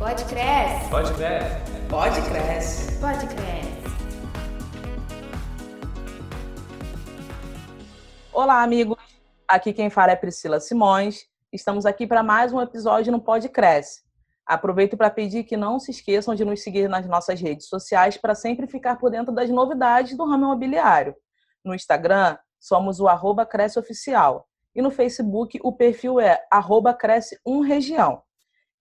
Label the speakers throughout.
Speaker 1: Pode cresce.
Speaker 2: Pode cresce.
Speaker 3: Pode cresce.
Speaker 1: Pode cresce.
Speaker 4: Olá, amigos. Aqui quem fala é Priscila Simões. Estamos aqui para mais um episódio no Pode Cresce. Aproveito para pedir que não se esqueçam de nos seguir nas nossas redes sociais para sempre ficar por dentro das novidades do ramo imobiliário. No Instagram, somos o arroba Cresce Oficial. E no Facebook, o perfil é arroba Cresce 1 Região.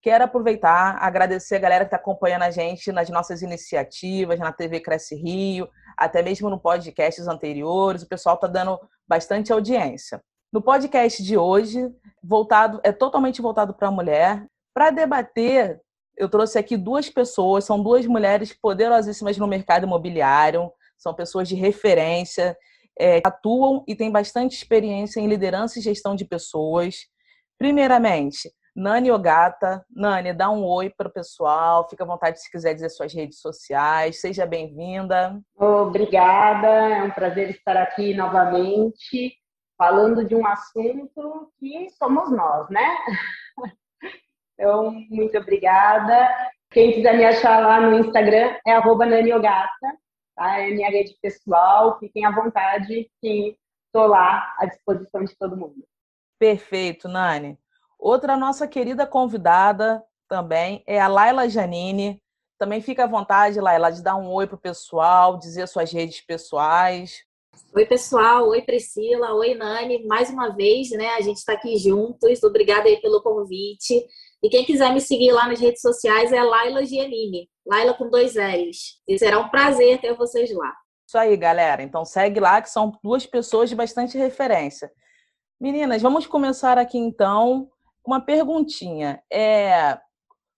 Speaker 4: Quero aproveitar, agradecer a galera que está acompanhando a gente nas nossas iniciativas, na TV Cresce Rio, até mesmo no podcasts anteriores. O pessoal está dando bastante audiência. No podcast de hoje, voltado é totalmente voltado para a mulher. Para debater, eu trouxe aqui duas pessoas, são duas mulheres poderosíssimas no mercado imobiliário, são pessoas de referência, é, atuam e têm bastante experiência em liderança e gestão de pessoas. Primeiramente, Nani Ogata. Nani, dá um oi para o pessoal. Fica à vontade se quiser dizer suas redes sociais. Seja bem-vinda.
Speaker 5: Obrigada, é um prazer estar aqui novamente, falando de um assunto que somos nós, né? Então, muito obrigada. Quem quiser me achar lá no Instagram é arroba naniogata, tá? É minha rede pessoal. Fiquem à vontade que estou lá à disposição de todo mundo.
Speaker 4: Perfeito, Nani. Outra nossa querida convidada também é a Laila Janine. Também fica à vontade, Laila, de dar um oi para o pessoal, dizer suas redes pessoais.
Speaker 6: Oi, pessoal. Oi, Priscila. Oi, Nani. Mais uma vez, né? A gente está aqui juntos. Obrigada aí pelo convite. E quem quiser me seguir lá nas redes sociais é Laila Giannini. Laila com dois L's. E será um prazer ter vocês lá.
Speaker 4: Isso aí, galera. Então segue lá, que são duas pessoas de bastante referência. Meninas, vamos começar aqui então uma perguntinha. É,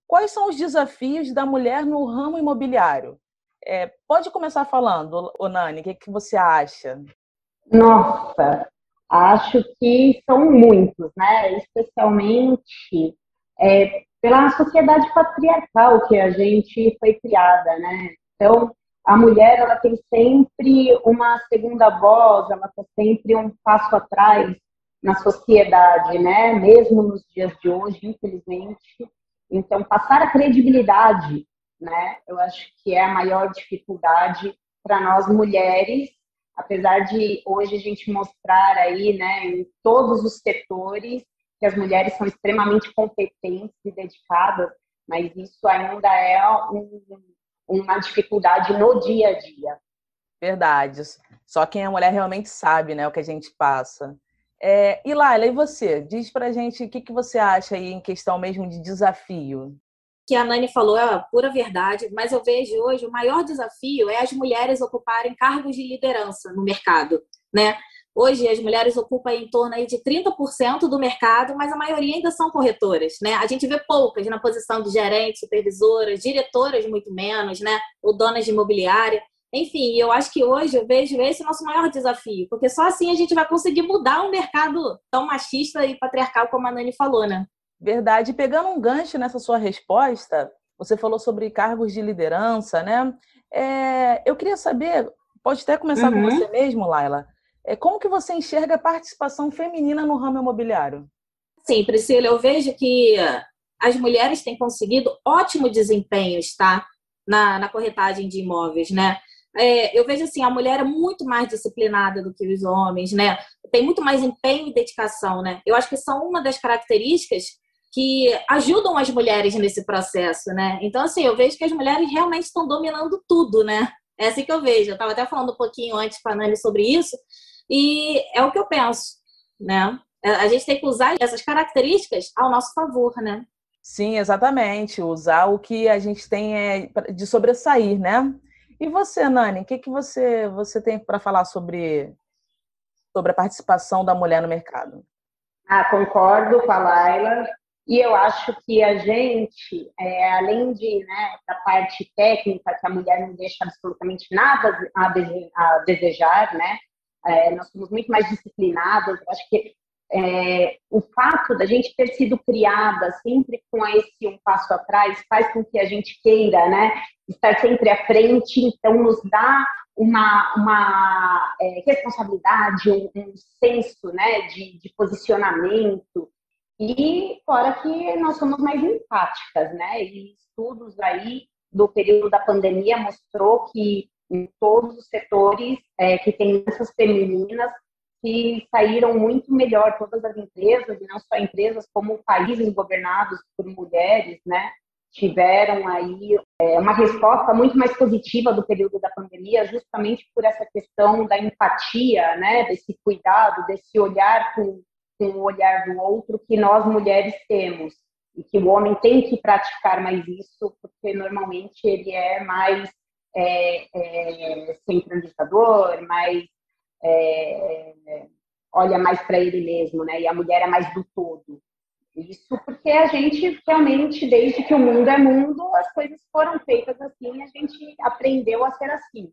Speaker 4: quais são os desafios da mulher no ramo imobiliário? É, pode começar falando, Onani, o que, que você acha?
Speaker 5: Nossa, acho que são muitos, né? Especialmente é, pela sociedade patriarcal que a gente foi criada, né? Então, a mulher ela tem sempre uma segunda voz, ela está sempre um passo atrás na sociedade, né? Mesmo nos dias de hoje, infelizmente. Então, passar a credibilidade, né? Eu acho que é a maior dificuldade para nós mulheres, apesar de hoje a gente mostrar aí, né, em todos os setores que as mulheres são extremamente competentes e dedicadas, mas isso ainda é um, uma dificuldade no dia a dia.
Speaker 4: Verdade. Só quem é mulher realmente sabe, né, o que a gente passa. É, e Laila, e você? Diz pra gente o que, que você acha aí em questão mesmo de desafio.
Speaker 6: Que a Nani falou é a pura verdade, mas eu vejo hoje o maior desafio é as mulheres ocuparem cargos de liderança no mercado, né? Hoje as mulheres ocupam em torno aí de 30% do mercado, mas a maioria ainda são corretoras, né? A gente vê poucas na posição de gerentes, supervisoras, diretoras muito menos, né? Ou donas de imobiliária. Enfim, eu acho que hoje eu vejo esse nosso maior desafio, porque só assim a gente vai conseguir mudar um mercado tão machista e patriarcal como a Nani falou, né?
Speaker 4: Verdade. Pegando um gancho nessa sua resposta, você falou sobre cargos de liderança, né? É, eu queria saber, pode até começar uhum. com você mesmo, Laila. É, como que você enxerga a participação feminina no ramo imobiliário?
Speaker 6: Sim, Priscila, eu vejo que as mulheres têm conseguido ótimo desempenho, tá? Na, na corretagem de imóveis, né? É, eu vejo assim, a mulher é muito mais disciplinada do que os homens, né? Tem muito mais empenho e dedicação, né? Eu acho que são uma das características que ajudam as mulheres nesse processo, né? Então, assim, eu vejo que as mulheres realmente estão dominando tudo, né? É assim que eu vejo. Eu estava até falando um pouquinho antes com a Nani sobre isso, e é o que eu penso, né? A gente tem que usar essas características ao nosso favor, né?
Speaker 4: Sim, exatamente. Usar o que a gente tem é de sobressair, né? E você, Nani, o que, que você, você tem para falar sobre, sobre a participação da mulher no mercado?
Speaker 5: Ah, concordo com a Laila. E eu acho que a gente, é, além de né, da parte técnica, que a mulher não deixa absolutamente nada a, desejar, né? É, nós somos muito mais disciplinadas. Acho que é, o fato da gente ter sido criada sempre com esse um passo atrás faz com que a gente queira, né, estar sempre à frente, então nos dá uma, uma é, responsabilidade, um, um, senso, né, de, de posicionamento. E fora que nós somos mais empáticas, né? E estudos aí do período da pandemia mostrou que em todos os setores é, que tem essas femininas que saíram muito melhor todas as empresas e não só empresas como países governados por mulheres, né? Tiveram aí é, uma resposta muito mais positiva do período da pandemia, justamente por essa questão da empatia, né? Desse cuidado, desse olhar com, com o olhar do outro que nós mulheres temos e que o homem tem que praticar mais isso, porque normalmente ele é mais é, é, centralizador, mais é, olha mais para ele mesmo, né? E a mulher é mais do todo. Isso porque a gente realmente, desde que o mundo é mundo, as coisas foram feitas assim, a gente aprendeu a ser assim,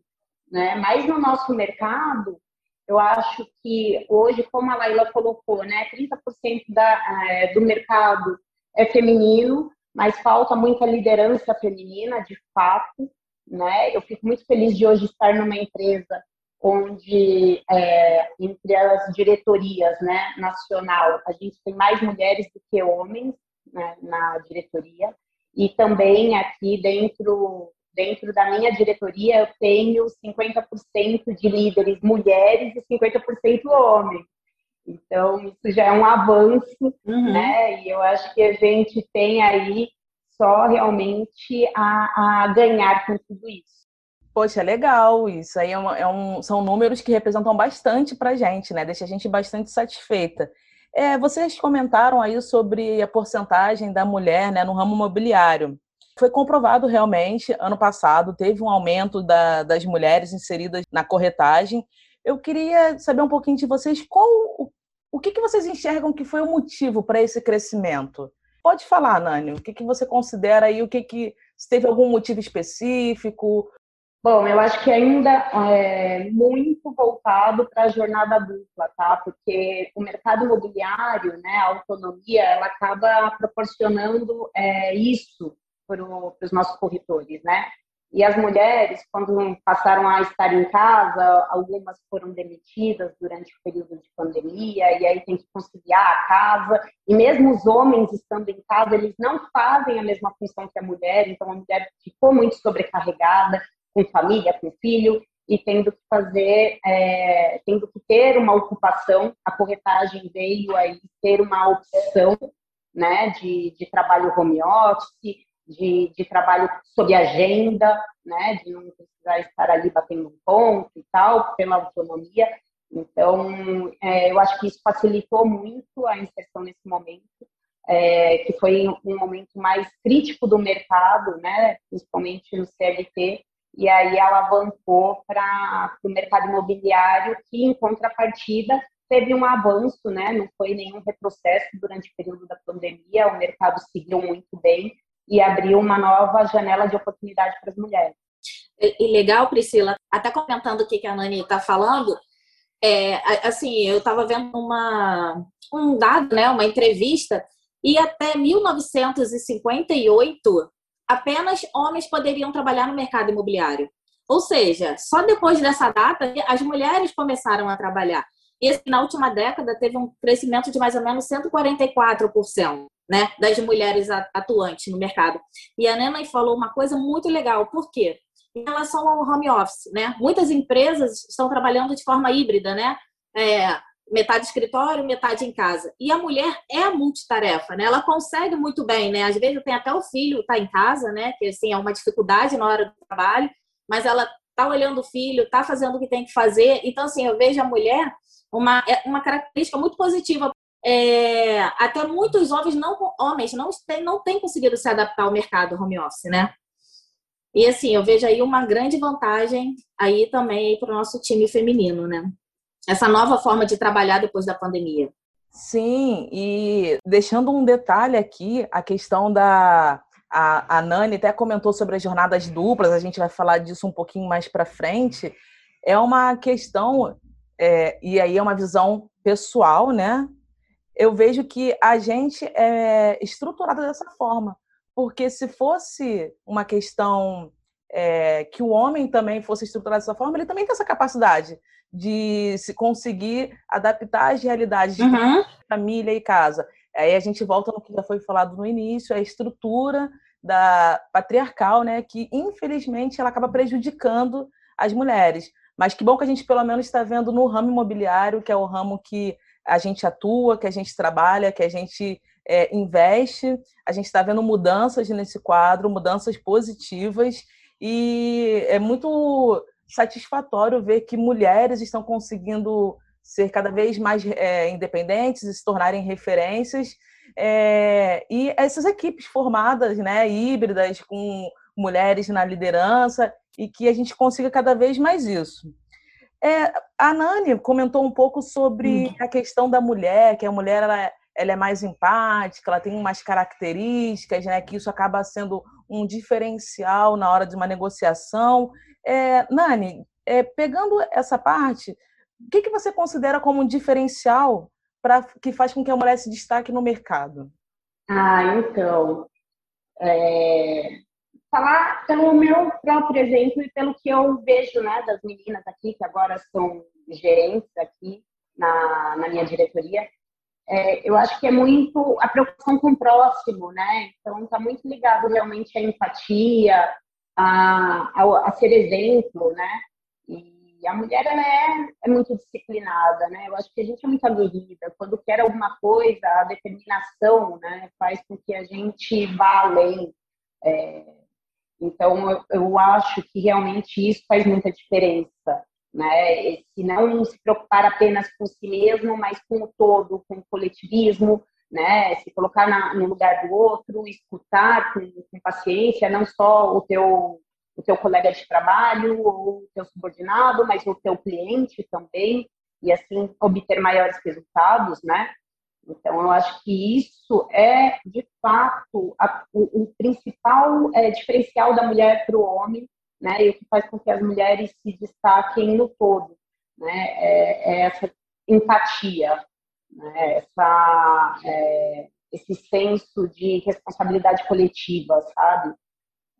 Speaker 5: né? Mas no nosso mercado, eu acho que hoje, como a Laila colocou, né, 30% da, é, do mercado é feminino, mas falta muita liderança feminina, de fato, né? Eu fico muito feliz de hoje estar numa empresa onde é, entre as diretorias, né, nacional, a gente tem mais mulheres do que homens né, na diretoria e também aqui dentro dentro da minha diretoria eu tenho 50% de líderes mulheres e 50% homens. Então, isso já é um avanço, uhum. né? E eu acho que a gente tem aí só realmente a, a ganhar com tudo isso.
Speaker 4: Poxa, legal. Isso aí é, uma, é um, são números que representam bastante para a gente, né? Deixa a gente bastante satisfeita. É, vocês comentaram aí sobre a porcentagem da mulher né, no ramo imobiliário. Foi comprovado realmente, ano passado, teve um aumento da, das mulheres inseridas na corretagem. Eu queria saber um pouquinho de vocês qual o que, que vocês enxergam que foi o motivo para esse crescimento? Pode falar, Nani, o que, que você considera aí, o que, que se teve algum motivo específico?
Speaker 5: Bom, eu acho que ainda é muito voltado para a jornada dupla, tá? Porque o mercado imobiliário, né, a autonomia, ela acaba proporcionando é, isso para os nossos corretores, né? E as mulheres, quando passaram a estar em casa, algumas foram demitidas durante o período de pandemia, e aí tem que conciliar a casa. E mesmo os homens estando em casa, eles não fazem a mesma função que a mulher, então a mulher ficou muito sobrecarregada com família, com filho, e tendo que fazer, é, tendo que ter uma ocupação. A corretagem veio aí ter uma opção né, de, de trabalho home office, de, de trabalho sob agenda, né, de não precisar estar ali batendo um ponto e tal, pela autonomia. Então, é, eu acho que isso facilitou muito a inserção nesse momento, é, que foi um momento mais crítico do mercado, né, principalmente no CLT, e aí alavancou para o mercado imobiliário, que em contrapartida teve um avanço, né, não foi nenhum retrocesso durante o período da pandemia, o mercado seguiu muito bem, e abriu uma nova janela de oportunidade para as mulheres.
Speaker 6: E legal, Priscila, até comentando o que a Nani está falando, é, assim, eu estava vendo uma, um dado, né, uma entrevista, e até 1958, apenas homens poderiam trabalhar no mercado imobiliário. Ou seja, só depois dessa data as mulheres começaram a trabalhar. E na última década teve um crescimento de mais ou menos 144% né, das mulheres atuantes no mercado. E a Nena falou uma coisa muito legal, por quê? Em relação ao home office, né? Muitas empresas estão trabalhando de forma híbrida, né? É, metade escritório, metade em casa. E a mulher é multitarefa, né? Ela consegue muito bem, né? Às vezes tem até o filho tá em casa, né? Que assim é uma dificuldade na hora do trabalho, mas ela tá olhando o filho, tá fazendo o que tem que fazer. Então assim, eu vejo a mulher uma é uma característica muito positiva é, até muitos homens não, homens não têm, não têm conseguido se adaptar ao mercado home office, né? E assim, eu vejo aí uma grande vantagem aí também para o nosso time feminino, né? Essa nova forma de trabalhar depois da pandemia.
Speaker 4: Sim, e deixando um detalhe aqui, a questão da. A, a Nani até comentou sobre as jornadas duplas, a gente vai falar disso um pouquinho mais para frente. É uma questão, é, e aí é uma visão pessoal, né? eu vejo que a gente é estruturado dessa forma. Porque se fosse uma questão é, que o homem também fosse estruturado dessa forma, ele também tem essa capacidade de se conseguir adaptar às realidades de uhum. família e casa. Aí a gente volta no que já foi falado no início, a estrutura da patriarcal, né, que infelizmente ela acaba prejudicando as mulheres. Mas que bom que a gente pelo menos está vendo no ramo imobiliário, que é o ramo que a gente atua, que a gente trabalha, que a gente é, investe. A gente está vendo mudanças nesse quadro, mudanças positivas, e é muito satisfatório ver que mulheres estão conseguindo ser cada vez mais é, independentes e se tornarem referências. É, e essas equipes formadas, né, híbridas, com mulheres na liderança, e que a gente consiga cada vez mais isso. É, a Nani comentou um pouco sobre hum. a questão da mulher, que a mulher ela, ela é mais empática, ela tem umas características, né, que isso acaba sendo um diferencial na hora de uma negociação. É, Nani, é, pegando essa parte, o que, que você considera como um diferencial para que faz com que a mulher se destaque no mercado?
Speaker 5: Ah, então, é, falar pelo meu próprio exemplo e pelo que eu vejo, né, das meninas aqui que agora são gerentes aqui na, na minha diretoria, é, eu acho que é muito a preocupação com o próximo, né? Então, está muito ligado realmente à empatia, a, a, a, ser exemplo, né? E a mulher, ela é, é muito disciplinada, né? Eu acho que a gente é muito aguerrida. Quando quer alguma coisa, a determinação, né? Faz com que a gente vá além. É, então, eu, eu acho que realmente isso faz muita diferença né? Se não se preocupar apenas com si mesmo, mas com o todo, com o coletivismo, né? Se colocar na, no lugar do outro, escutar com, com, paciência, não só o teu o teu colega de trabalho ou o teu subordinado, mas o teu cliente também, e assim obter maiores resultados, né? Então, eu acho que isso é, de fato, a, o, o, principal é, diferencial da mulher para o homem, né? E o que faz com que as mulheres se destaquem no todo, né? É, é essa empatia, né? Essa, é, esse senso de responsabilidade coletiva, sabe?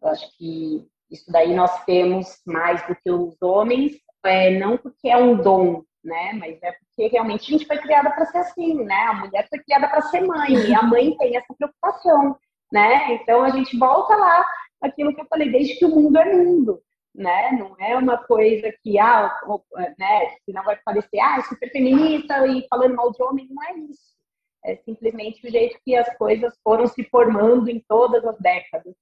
Speaker 5: Eu acho que isso daí nós temos mais do que os homens, é, não porque é um dom, né? Mas é porque realmente a gente foi criada para ser assim, né? A mulher foi criada para ser mãe e a mãe tem essa preocupação, né? Então a gente volta lá aquilo que eu falei, desde que o mundo é mundo, né? Não é uma coisa que, ah, né, senão vai parecer, ah, é super feminista e falando mal de homem, não é isso. É simplesmente o jeito que as coisas foram se formando em todas as décadas.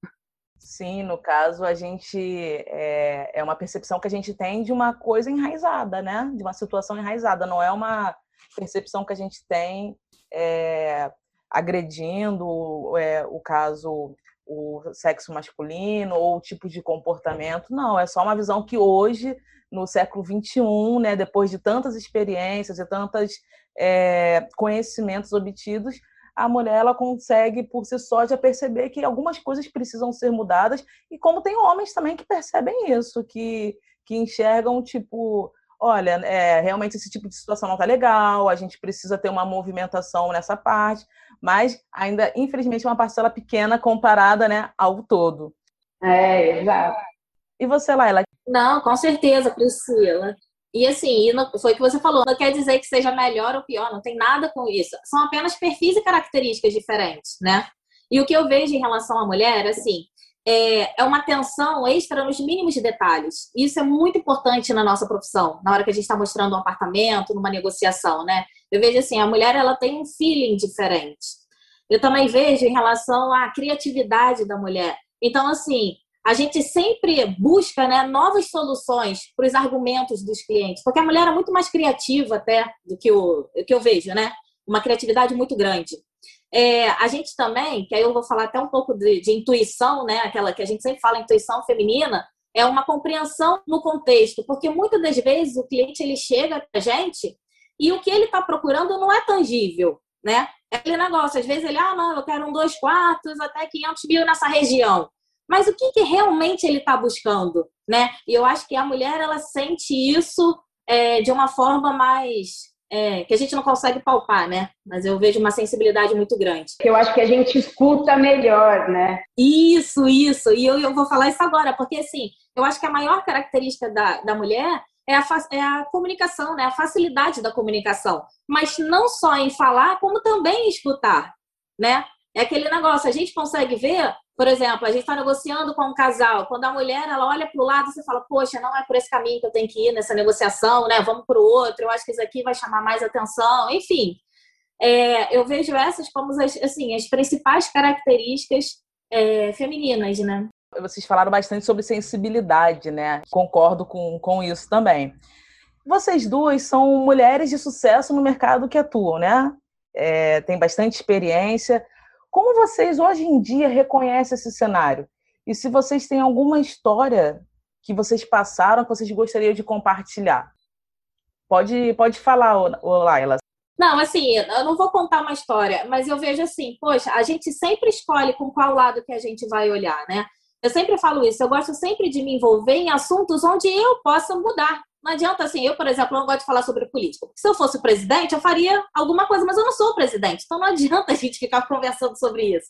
Speaker 4: Sim, no caso, a gente é, é uma percepção que a gente tem de uma coisa enraizada, né? De uma situação enraizada, não é uma percepção que a gente tem é, agredindo é, o caso o sexo masculino ou o tipo de comportamento. Não, é só uma visão que hoje, no século XXI, né, depois de tantas experiências e tantos é, conhecimentos obtidos, a mulher ela consegue por si só já perceber que algumas coisas precisam ser mudadas e como tem homens também que percebem isso, que, que enxergam tipo olha, é, realmente esse tipo de situação não está legal, a gente precisa ter uma movimentação nessa parte, mas ainda, infelizmente, é uma parcela pequena comparada né, ao todo.
Speaker 5: É, exato.
Speaker 4: E você, Laila?
Speaker 6: Não, com certeza, Priscila. E assim, foi o que você falou, não quer dizer que seja melhor ou pior, não tem nada com isso. São apenas perfis e características diferentes, né? E o que eu vejo em relação à mulher, assim, é, é uma atenção extra nos mínimos detalhes. Isso é muito importante na nossa profissão, na hora que a gente está mostrando um apartamento, numa negociação, né? Eu vejo assim, a mulher ela tem um feeling diferente. Eu também vejo em relação à criatividade da mulher. Então, assim, a gente sempre busca né, novas soluções para os argumentos dos clientes, porque a mulher é muito mais criativa até do que o que eu vejo, né? Uma criatividade muito grande. É, a gente também, que aí eu vou falar até um pouco de, de, intuição, né? Aquela que a gente sempre fala, intuição feminina, é uma compreensão no contexto, porque muitas das vezes o cliente ele chega a gente e o que ele está procurando não é tangível, né? É aquele negócio, às vezes ele, ah, não, eu quero um dois quartos, até 500 mil nessa região. Mas o que, que realmente ele está buscando, né? E eu acho que a mulher, ela sente isso é, de uma forma mais é, que a gente não consegue palpar, né? Mas eu vejo uma sensibilidade muito grande.
Speaker 5: Eu acho que a gente escuta melhor, né?
Speaker 6: Isso, isso. E eu, eu vou falar isso agora, porque assim, eu acho que a maior característica da, da mulher é a, é a comunicação, né? A facilidade da comunicação. Mas não só em falar, como também em escutar. né? É aquele negócio, a gente consegue ver, por exemplo, a gente está negociando com um casal, quando a mulher ela olha para o lado, você fala, poxa, não é por esse caminho que eu tenho que ir nessa negociação, né? Vamos para o outro, eu acho que isso aqui vai chamar mais atenção, enfim. É, eu vejo essas como as, assim, as principais características é, femininas, né?
Speaker 4: Vocês falaram bastante sobre sensibilidade, né? Concordo com, com isso também. Vocês duas são mulheres de sucesso no mercado que atuam, né? É, tem bastante experiência. Como vocês hoje em dia reconhecem esse cenário? E se vocês têm alguma história que vocês passaram que vocês gostariam de compartilhar? Pode, pode falar, Laila.
Speaker 6: Não, assim, eu não vou contar uma história, mas eu vejo assim, poxa, a gente sempre escolhe com qual lado que a gente vai olhar, né? Eu sempre falo isso, eu gosto sempre de me envolver em assuntos onde eu possa mudar. Não adianta assim, eu, por exemplo, não gosto de falar sobre política. Porque se eu fosse o presidente, eu faria alguma coisa, mas eu não sou o presidente. Então não adianta a gente ficar conversando sobre isso.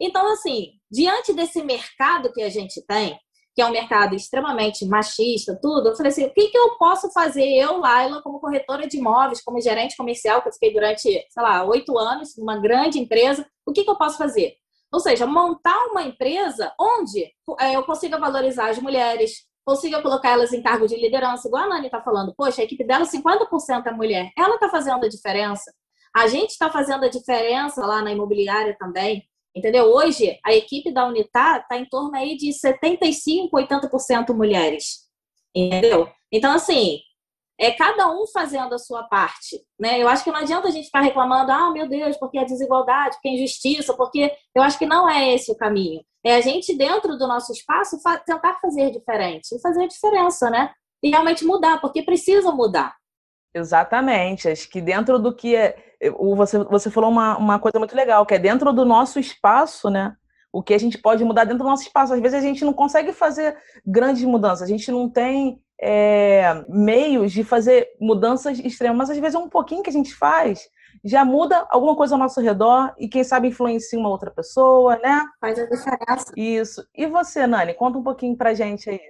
Speaker 6: Então, assim, diante desse mercado que a gente tem, que é um mercado extremamente machista, tudo, eu falei assim, o que, que eu posso fazer, eu, Laila, como corretora de imóveis, como gerente comercial, que eu fiquei durante, sei lá, oito anos, numa grande empresa, o que, que eu posso fazer? Ou seja, montar uma empresa onde é, eu consiga valorizar as mulheres, consiga colocar elas em cargo de liderança, igual a Nani está falando, poxa, a equipe dela 50% é mulher, ela está fazendo a diferença. A gente está fazendo a diferença lá na imobiliária também. Entendeu? Hoje, a equipe da Unitar está em torno aí de 75%, 80% mulheres. Entendeu? Então, assim, é cada um fazendo a sua parte. Né? Eu acho que não adianta a gente ficar reclamando, ah, meu Deus, porque é desigualdade, porque é injustiça, porque eu acho que não é esse o caminho. É a gente, dentro do nosso espaço, tentar fazer diferente fazer a diferença, né? E realmente mudar, porque precisa mudar.
Speaker 4: Exatamente. Acho que dentro do que é. Você, você falou uma, uma coisa muito legal, que é dentro do nosso espaço, né? O que a gente pode mudar dentro do nosso espaço. Às vezes a gente não consegue fazer grandes mudanças, a gente não tem é, meios de fazer mudanças extremas, mas às vezes é um pouquinho que a gente faz, já muda alguma coisa ao nosso redor e quem sabe influencia uma outra pessoa, né?
Speaker 6: Faz a diferença.
Speaker 4: Isso. E você, Nani, conta um pouquinho pra gente aí.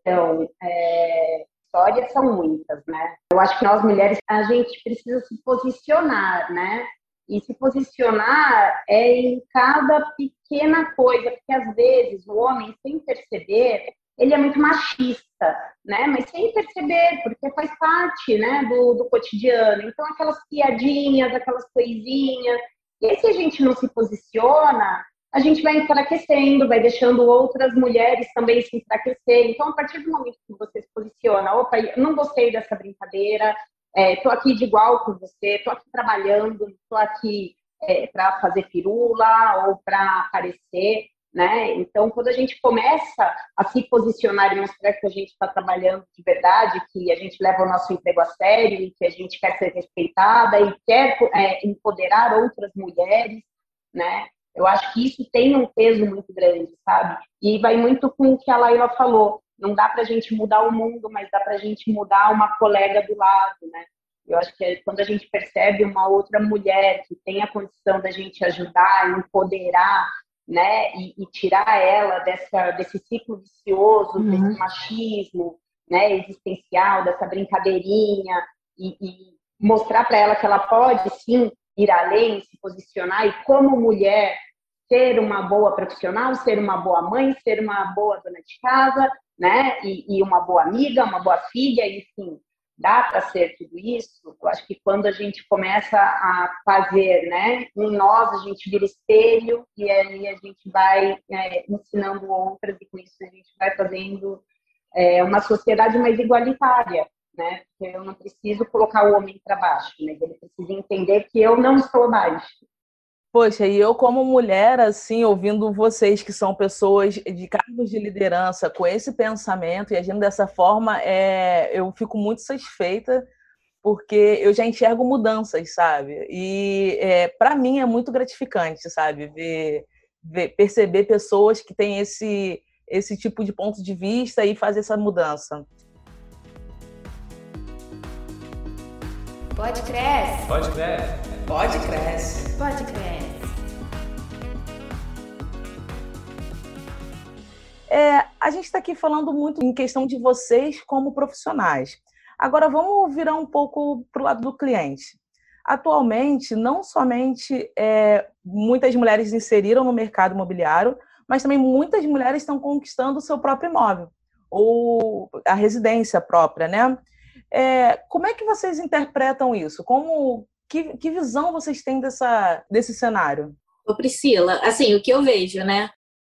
Speaker 5: Então, é, histórias são muitas, né? Eu acho que nós mulheres, a gente precisa se posicionar, né? E se posicionar é em cada pequena coisa, porque às vezes o homem, sem perceber, ele é muito machista, né? Mas sem perceber, porque faz parte, né, do, do cotidiano. Então, aquelas piadinhas, aquelas coisinhas. E aí, se a gente não se posiciona, a gente vai enfraquecendo, vai deixando outras mulheres também se enfraquecer. Então, a partir do momento que você se posiciona, opa, não gostei dessa brincadeira, estou é, aqui de igual com você, estou aqui trabalhando, estou aqui é, para fazer pirula ou para aparecer, né? Então, quando a gente começa a se posicionar e mostrar que a gente está trabalhando de verdade, que a gente leva o nosso emprego a sério e que a gente quer ser respeitada e quer é, empoderar outras mulheres, né? Eu acho que isso tem um peso muito grande, sabe? E vai muito com o que a Laila falou. Não dá para a gente mudar o mundo, mas dá para a gente mudar uma colega do lado, né? Eu acho que quando a gente percebe uma outra mulher que tem a condição da gente ajudar, empoderar, né, e, e tirar ela dessa, desse ciclo vicioso, uhum. desse machismo, né, existencial, dessa brincadeirinha, e, e mostrar para ela que ela pode sim ir além, se posicionar e como mulher ser uma boa profissional, ser uma boa mãe, ser uma boa dona de casa, né? E, e uma boa amiga, uma boa filha, enfim, dá para ser tudo isso. Eu acho que quando a gente começa a fazer, né? Em nós a gente vira espelho e aí a gente vai é, ensinando outras e com isso a gente vai fazendo é, uma sociedade mais igualitária, né? Porque eu não preciso colocar o homem para baixo, mas ele precisa entender que eu não estou abaixo.
Speaker 4: Poxa, e eu como mulher, assim, ouvindo vocês que são pessoas de cargos de liderança com esse pensamento e agindo dessa forma, é, eu fico muito satisfeita porque eu já enxergo mudanças, sabe? E é, para mim é muito gratificante, sabe? Ver, ver, perceber pessoas que têm esse, esse tipo de ponto de vista e fazer essa mudança.
Speaker 1: Pode crescer.
Speaker 2: Pode crescer.
Speaker 1: Pode crescer. Pode crescer.
Speaker 4: É, a gente está aqui falando muito em questão de vocês como profissionais. Agora vamos virar um pouco para o lado do cliente. atualmente, não somente é, muitas mulheres inseriram no mercado imobiliário, mas também muitas mulheres estão conquistando o seu próprio imóvel, ou a residência própria, né? É, como é que vocês interpretam isso? Como que, que visão vocês têm dessa, desse cenário?
Speaker 6: Ô Priscila, assim, o que eu vejo, né?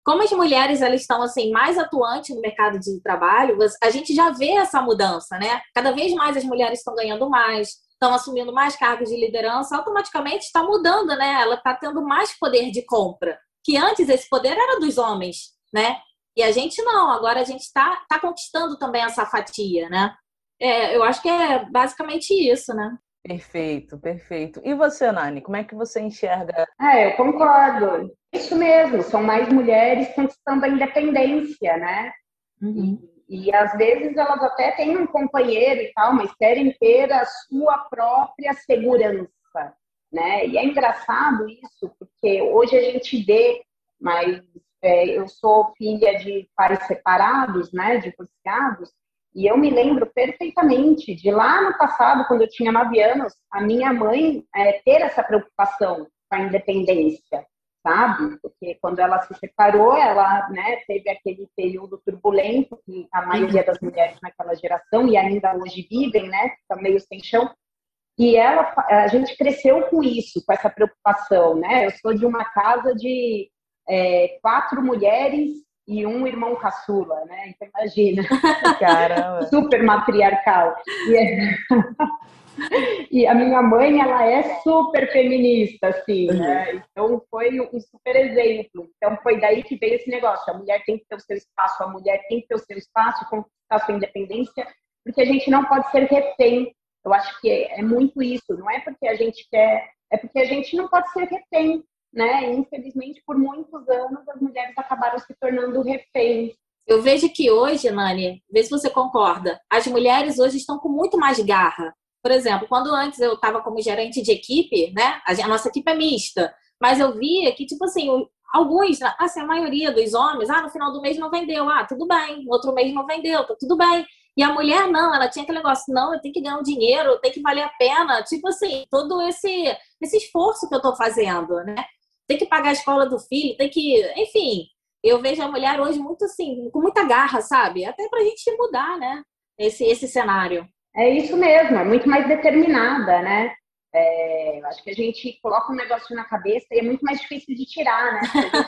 Speaker 6: Como as mulheres elas estão assim mais atuantes no mercado de trabalho, a gente já vê essa mudança, né? Cada vez mais as mulheres estão ganhando mais, estão assumindo mais cargos de liderança, automaticamente está mudando, né? Ela está tendo mais poder de compra, que antes esse poder era dos homens, né? E a gente não, agora a gente está tá conquistando também essa fatia, né? É, eu acho que é basicamente isso, né?
Speaker 4: Perfeito, perfeito. E você, Nani, como é que você enxerga?
Speaker 5: É, eu concordo. Isso mesmo, são mais mulheres conquistando a independência, né? Uhum. E, e às vezes elas até têm um companheiro e tal, mas querem ter a sua própria segurança, né? E é engraçado isso, porque hoje a gente vê, mas é, eu sou filha de pais separados, né? Divorciados, e eu me lembro perfeitamente de lá no passado, quando eu tinha nove anos, a minha mãe é, ter essa preocupação com a independência, sabe? Porque quando ela se separou, ela né, teve aquele período turbulento que a maioria das mulheres naquela geração e ainda hoje vivem, né? Fica meio sem chão. E ela, a gente cresceu com isso, com essa preocupação, né? Eu sou de uma casa de é, quatro mulheres e um irmão caçula, né? Então imagina. Caramba. Super matriarcal. E, é... e, a minha mãe, ela é super feminista, assim, uhum. né? Então foi um super exemplo. Então foi daí que veio esse negócio. A mulher tem que ter o seu espaço, a mulher tem que ter o seu espaço, conquistar a sua independência, porque a gente não pode ser refém. Eu acho que é, é muito isso. Não é porque a gente quer, é porque a gente não pode ser refém né? infelizmente, por muitos anos, as mulheres acabaram se tornando reféns.
Speaker 6: Eu vejo que hoje, Nani, vê se você concorda, as mulheres hoje estão com muito mais garra. Por exemplo, quando antes eu estava como gerente de equipe, né? A nossa equipe é mista, mas eu via que, tipo assim, alguns, assim, a maioria dos homens, ah, no final do mês não vendeu, ah, tudo bem, no outro mês não vendeu, tá tudo bem. E a mulher não, ela tinha aquele negócio, não, eu tenho que ganhar um dinheiro, tem que valer a pena, tipo assim, todo esse, esse esforço que eu tô fazendo, né? Tem que pagar a escola do filho, tem que. Enfim, eu vejo a mulher hoje muito assim, com muita garra, sabe? Até pra gente mudar, né? Esse, esse cenário.
Speaker 5: É isso mesmo, é muito mais determinada, né? É, acho que a gente coloca um negócio na cabeça e é muito mais difícil de tirar, né?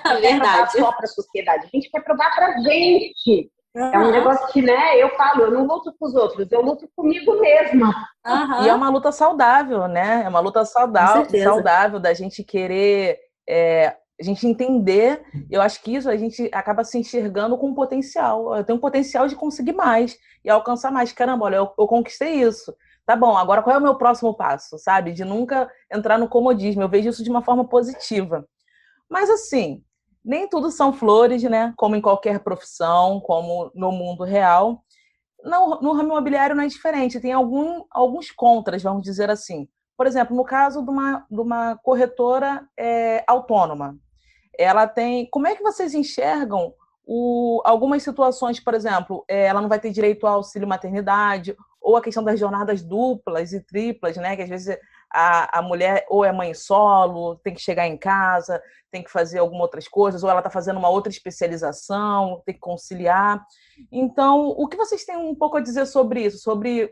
Speaker 5: A gente quer só para a sociedade, a gente quer provar para gente. Uhum. É um negócio que, né, eu falo, eu não luto com os outros, eu luto comigo mesma.
Speaker 4: Uhum. E é uma luta saudável, né? É uma luta saudável, saudável da gente querer é, a gente entender, eu acho que isso a gente acaba se enxergando com potencial. Eu tenho um potencial de conseguir mais e alcançar mais. Caramba, olha, eu, eu, conquistei isso. Tá bom, agora qual é o meu próximo passo, sabe? De nunca entrar no comodismo. Eu vejo isso de uma forma positiva. Mas assim, nem tudo são flores, né? Como em qualquer profissão, como no mundo real. No, no ramo imobiliário não é diferente. Tem algum, alguns contras, vamos dizer assim. Por exemplo, no caso de uma, de uma corretora é, autônoma, ela tem. Como é que vocês enxergam o, algumas situações, por exemplo, é, ela não vai ter direito ao auxílio maternidade, ou a questão das jornadas duplas e triplas, né? Que às vezes a, a mulher ou é mãe solo, tem que chegar em casa, tem que fazer algumas outras coisas, ou ela está fazendo uma outra especialização, tem que conciliar. Então, o que vocês têm um pouco a dizer sobre isso? Sobre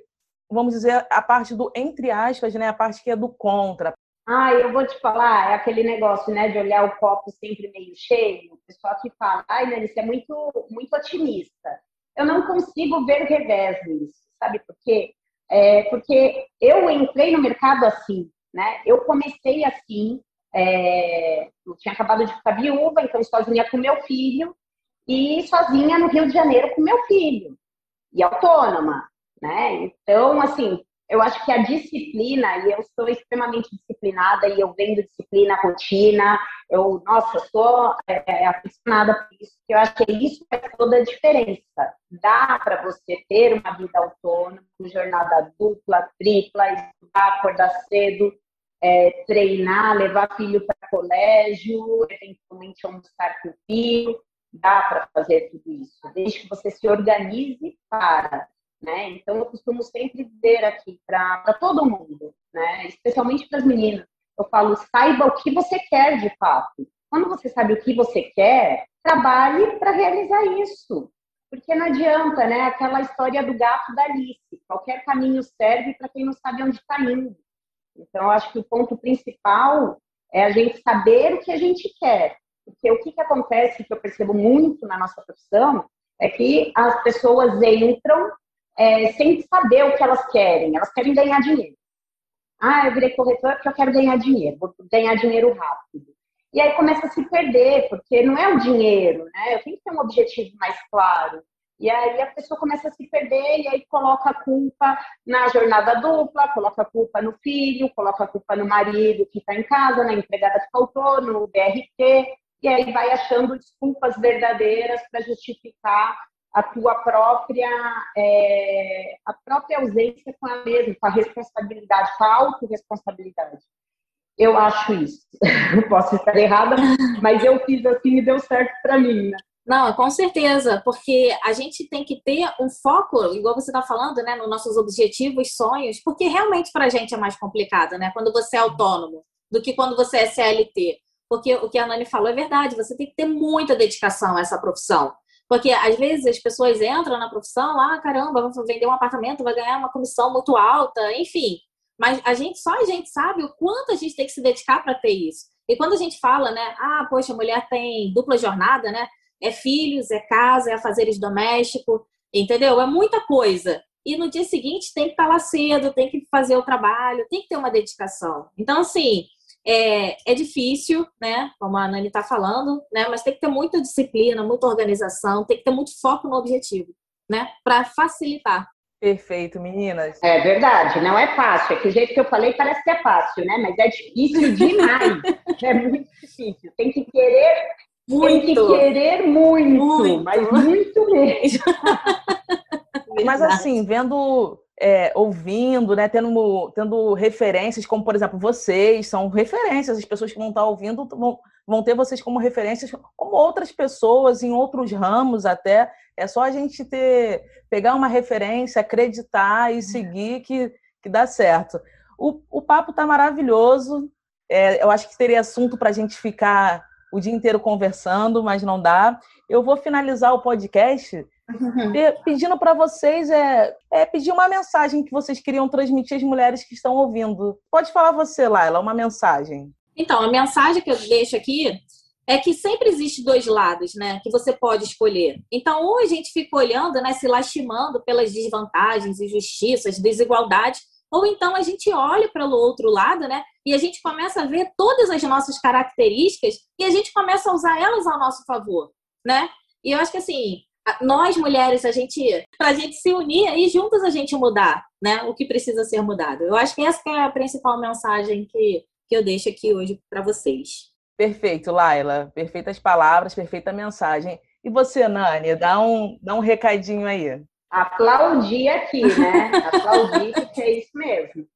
Speaker 4: vamos dizer, a parte do entre aspas, né? A parte que é do contra.
Speaker 5: Ah, eu vou te falar, é aquele negócio, né, de olhar o copo sempre meio cheio. O pessoal que fala, ai, Nani, você é muito, muito otimista. Eu não consigo ver revés nisso, sabe por quê? É porque eu entrei no mercado assim, né? Eu comecei assim, é... eu tinha acabado de ficar viúva, então sozinha com meu filho e sozinha no Rio de Janeiro com meu filho e autônoma né? Então, assim, eu acho que a disciplina, e eu sou extremamente disciplinada, e eu vendo disciplina, rotina, eu, nossa, sou é, é, aficionada por isso, que eu acho que isso faz toda a diferença. Dá para você ter uma vida autônoma, jornada dupla, tripla, estudar, acordar cedo, é, treinar, levar filho para colégio, eventualmente almoçar com o filho, dá para fazer tudo isso, desde que você se organize para né? Então, eu costumo sempre dizer aqui para todo mundo: né? Especialmente para as meninas. Eu falo, saiba o que você quer de fato. Quando você sabe o que você quer, trabalhe para realizar isso. Porque não adianta, né? Aquela história do gato da Alice. Qualquer caminho serve para quem não sabe onde está indo. Então, eu acho que o ponto principal é a gente saber o que a gente quer. Porque o que, que acontece, que eu percebo muito na nossa profissão, é que as pessoas entram é, sem saber o que elas querem. Elas querem ganhar dinheiro. Ah, eu virei corretora porque eu quero ganhar dinheiro, vou ganhar dinheiro rápido. E aí começa a se perder, porque não é o dinheiro, né? Eu tenho que ter um objetivo mais claro. E aí a pessoa começa a se perder e aí coloca a culpa na jornada dupla, coloca a culpa no filho, coloca a culpa no marido que está em casa, na empregada que faltou, no BRT, e aí vai achando desculpas verdadeiras para justificar a tua própria é, a própria ausência com a mesma, com a responsabilidade, com a autorresponsabilidade. Eu acho isso. Posso estar errada, mas eu fiz assim e deu certo para mim, né?
Speaker 6: Não, com certeza, porque a gente tem que ter um foco, igual você está falando, né, nos nossos objetivos, sonhos, porque realmente para a gente é mais complicado, né, quando você é autônomo, do que quando você é CLT. Porque o que a Nani falou é verdade, você tem que ter muita dedicação a essa profissão. Porque às vezes as pessoas entram na profissão, ah, caramba, vou vender um apartamento, vai ganhar uma comissão muito alta, enfim. Mas a gente, só a gente sabe o quanto a gente tem que se dedicar para ter isso. E quando a gente fala, né, ah, poxa, a mulher tem dupla jornada, né? É filhos, é casa, é afazeres domésticos, entendeu? É muita coisa. E no dia seguinte tem que estar lá cedo, tem que fazer o trabalho, tem que ter uma dedicação. Então, assim, é, é difícil, né? Como a Nani está falando, né? Mas tem que ter muita disciplina, muita organização, tem que ter muito foco no objetivo, né? Para facilitar.
Speaker 4: Perfeito, meninas.
Speaker 5: É verdade, não é fácil. É que o jeito que eu falei parece que é fácil, né? Mas é difícil demais. é muito difícil. Tem que querer muito. Tem que querer muito, muito. mas muito mesmo.
Speaker 4: mas assim, vendo é, ouvindo, né, tendo, tendo referências, como por exemplo vocês, são referências, as pessoas que vão estar ouvindo vão, vão ter vocês como referências, como outras pessoas em outros ramos até. É só a gente ter pegar uma referência, acreditar e uhum. seguir que, que dá certo. O, o papo está maravilhoso. É, eu acho que teria assunto para a gente ficar o dia inteiro conversando, mas não dá. Eu vou finalizar o podcast. Pedindo para vocês é, é, pedir uma mensagem que vocês queriam transmitir às mulheres que estão ouvindo. Pode falar você, Laila, uma mensagem.
Speaker 6: Então, a mensagem que eu deixo aqui é que sempre existe dois lados, né? Que você pode escolher. Então, ou a gente fica olhando, né, se lastimando pelas desvantagens, injustiças, desigualdades, ou então a gente olha para o outro lado, né? E a gente começa a ver todas as nossas características e a gente começa a usar elas ao nosso favor, né? E eu acho que assim, nós mulheres, a gente, para a gente se unir e juntas a gente mudar, né? O que precisa ser mudado. Eu acho que essa que é a principal mensagem que, que eu deixo aqui hoje para vocês.
Speaker 4: Perfeito, Laila. Perfeitas palavras, perfeita mensagem. E você, Nani, dá um, dá um recadinho aí.
Speaker 5: Aplaudir aqui, né? Aplaudir, porque é isso mesmo.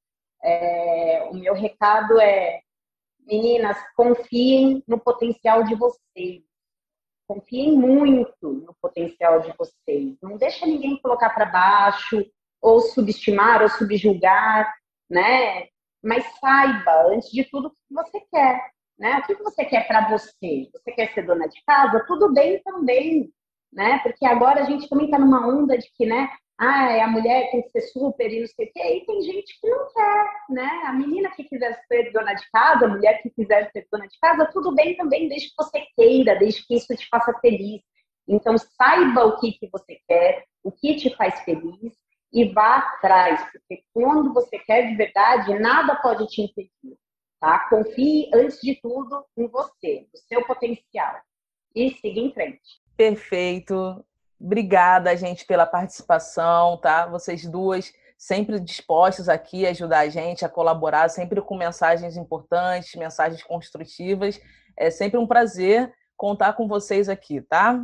Speaker 5: É, o meu recado é, meninas, confiem no potencial de vocês Confiem muito no potencial de vocês. Não deixa ninguém colocar para baixo, ou subestimar, ou subjugar, né? Mas saiba, antes de tudo, o que você quer. Né? O que você quer para você? Você quer ser dona de casa? Tudo bem também, né? Porque agora a gente também está numa onda de que, né? Ah, é a mulher tem que ser super e não sei o quê. E tem gente que não quer, né? A menina que quiser ser dona de casa, a mulher que quiser ser dona de casa, tudo bem também, desde que você queira, desde que isso te faça feliz. Então, saiba o que, que você quer, o que te faz feliz e vá atrás, porque quando você quer de verdade, nada pode te impedir, tá? Confie, antes de tudo, em você, no seu potencial e siga em frente.
Speaker 4: Perfeito. Obrigada, gente, pela participação, tá? Vocês duas sempre dispostas aqui a ajudar a gente, a colaborar, sempre com mensagens importantes, mensagens construtivas. É sempre um prazer contar com vocês aqui, tá?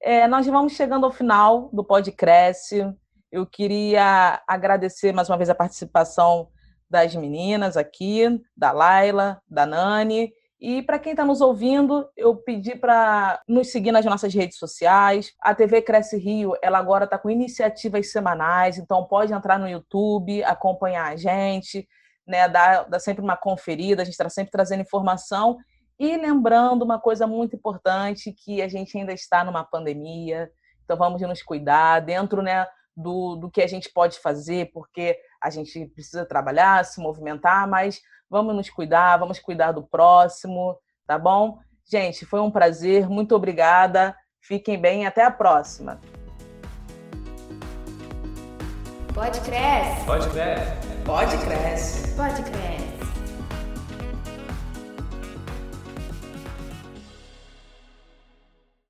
Speaker 4: É, nós vamos chegando ao final do Podcresce. Eu queria agradecer mais uma vez a participação das meninas aqui, da Laila, da Nani, e para quem está nos ouvindo, eu pedi para nos seguir nas nossas redes sociais. A TV Cresce Rio, ela agora está com iniciativas semanais, então pode entrar no YouTube, acompanhar a gente. né, dar, sempre uma conferida, a gente está sempre trazendo informação e lembrando uma coisa muito importante, que a gente ainda está numa pandemia, então vamos nos cuidar dentro né, do, do que a gente pode fazer, porque a gente precisa trabalhar, se movimentar, mas vamos nos cuidar, vamos cuidar do próximo, tá bom? Gente, foi um prazer, muito obrigada. Fiquem bem, até a próxima.
Speaker 1: Pode crescer.
Speaker 2: Pode crescer.
Speaker 1: Pode crescer.
Speaker 6: Pode crescer.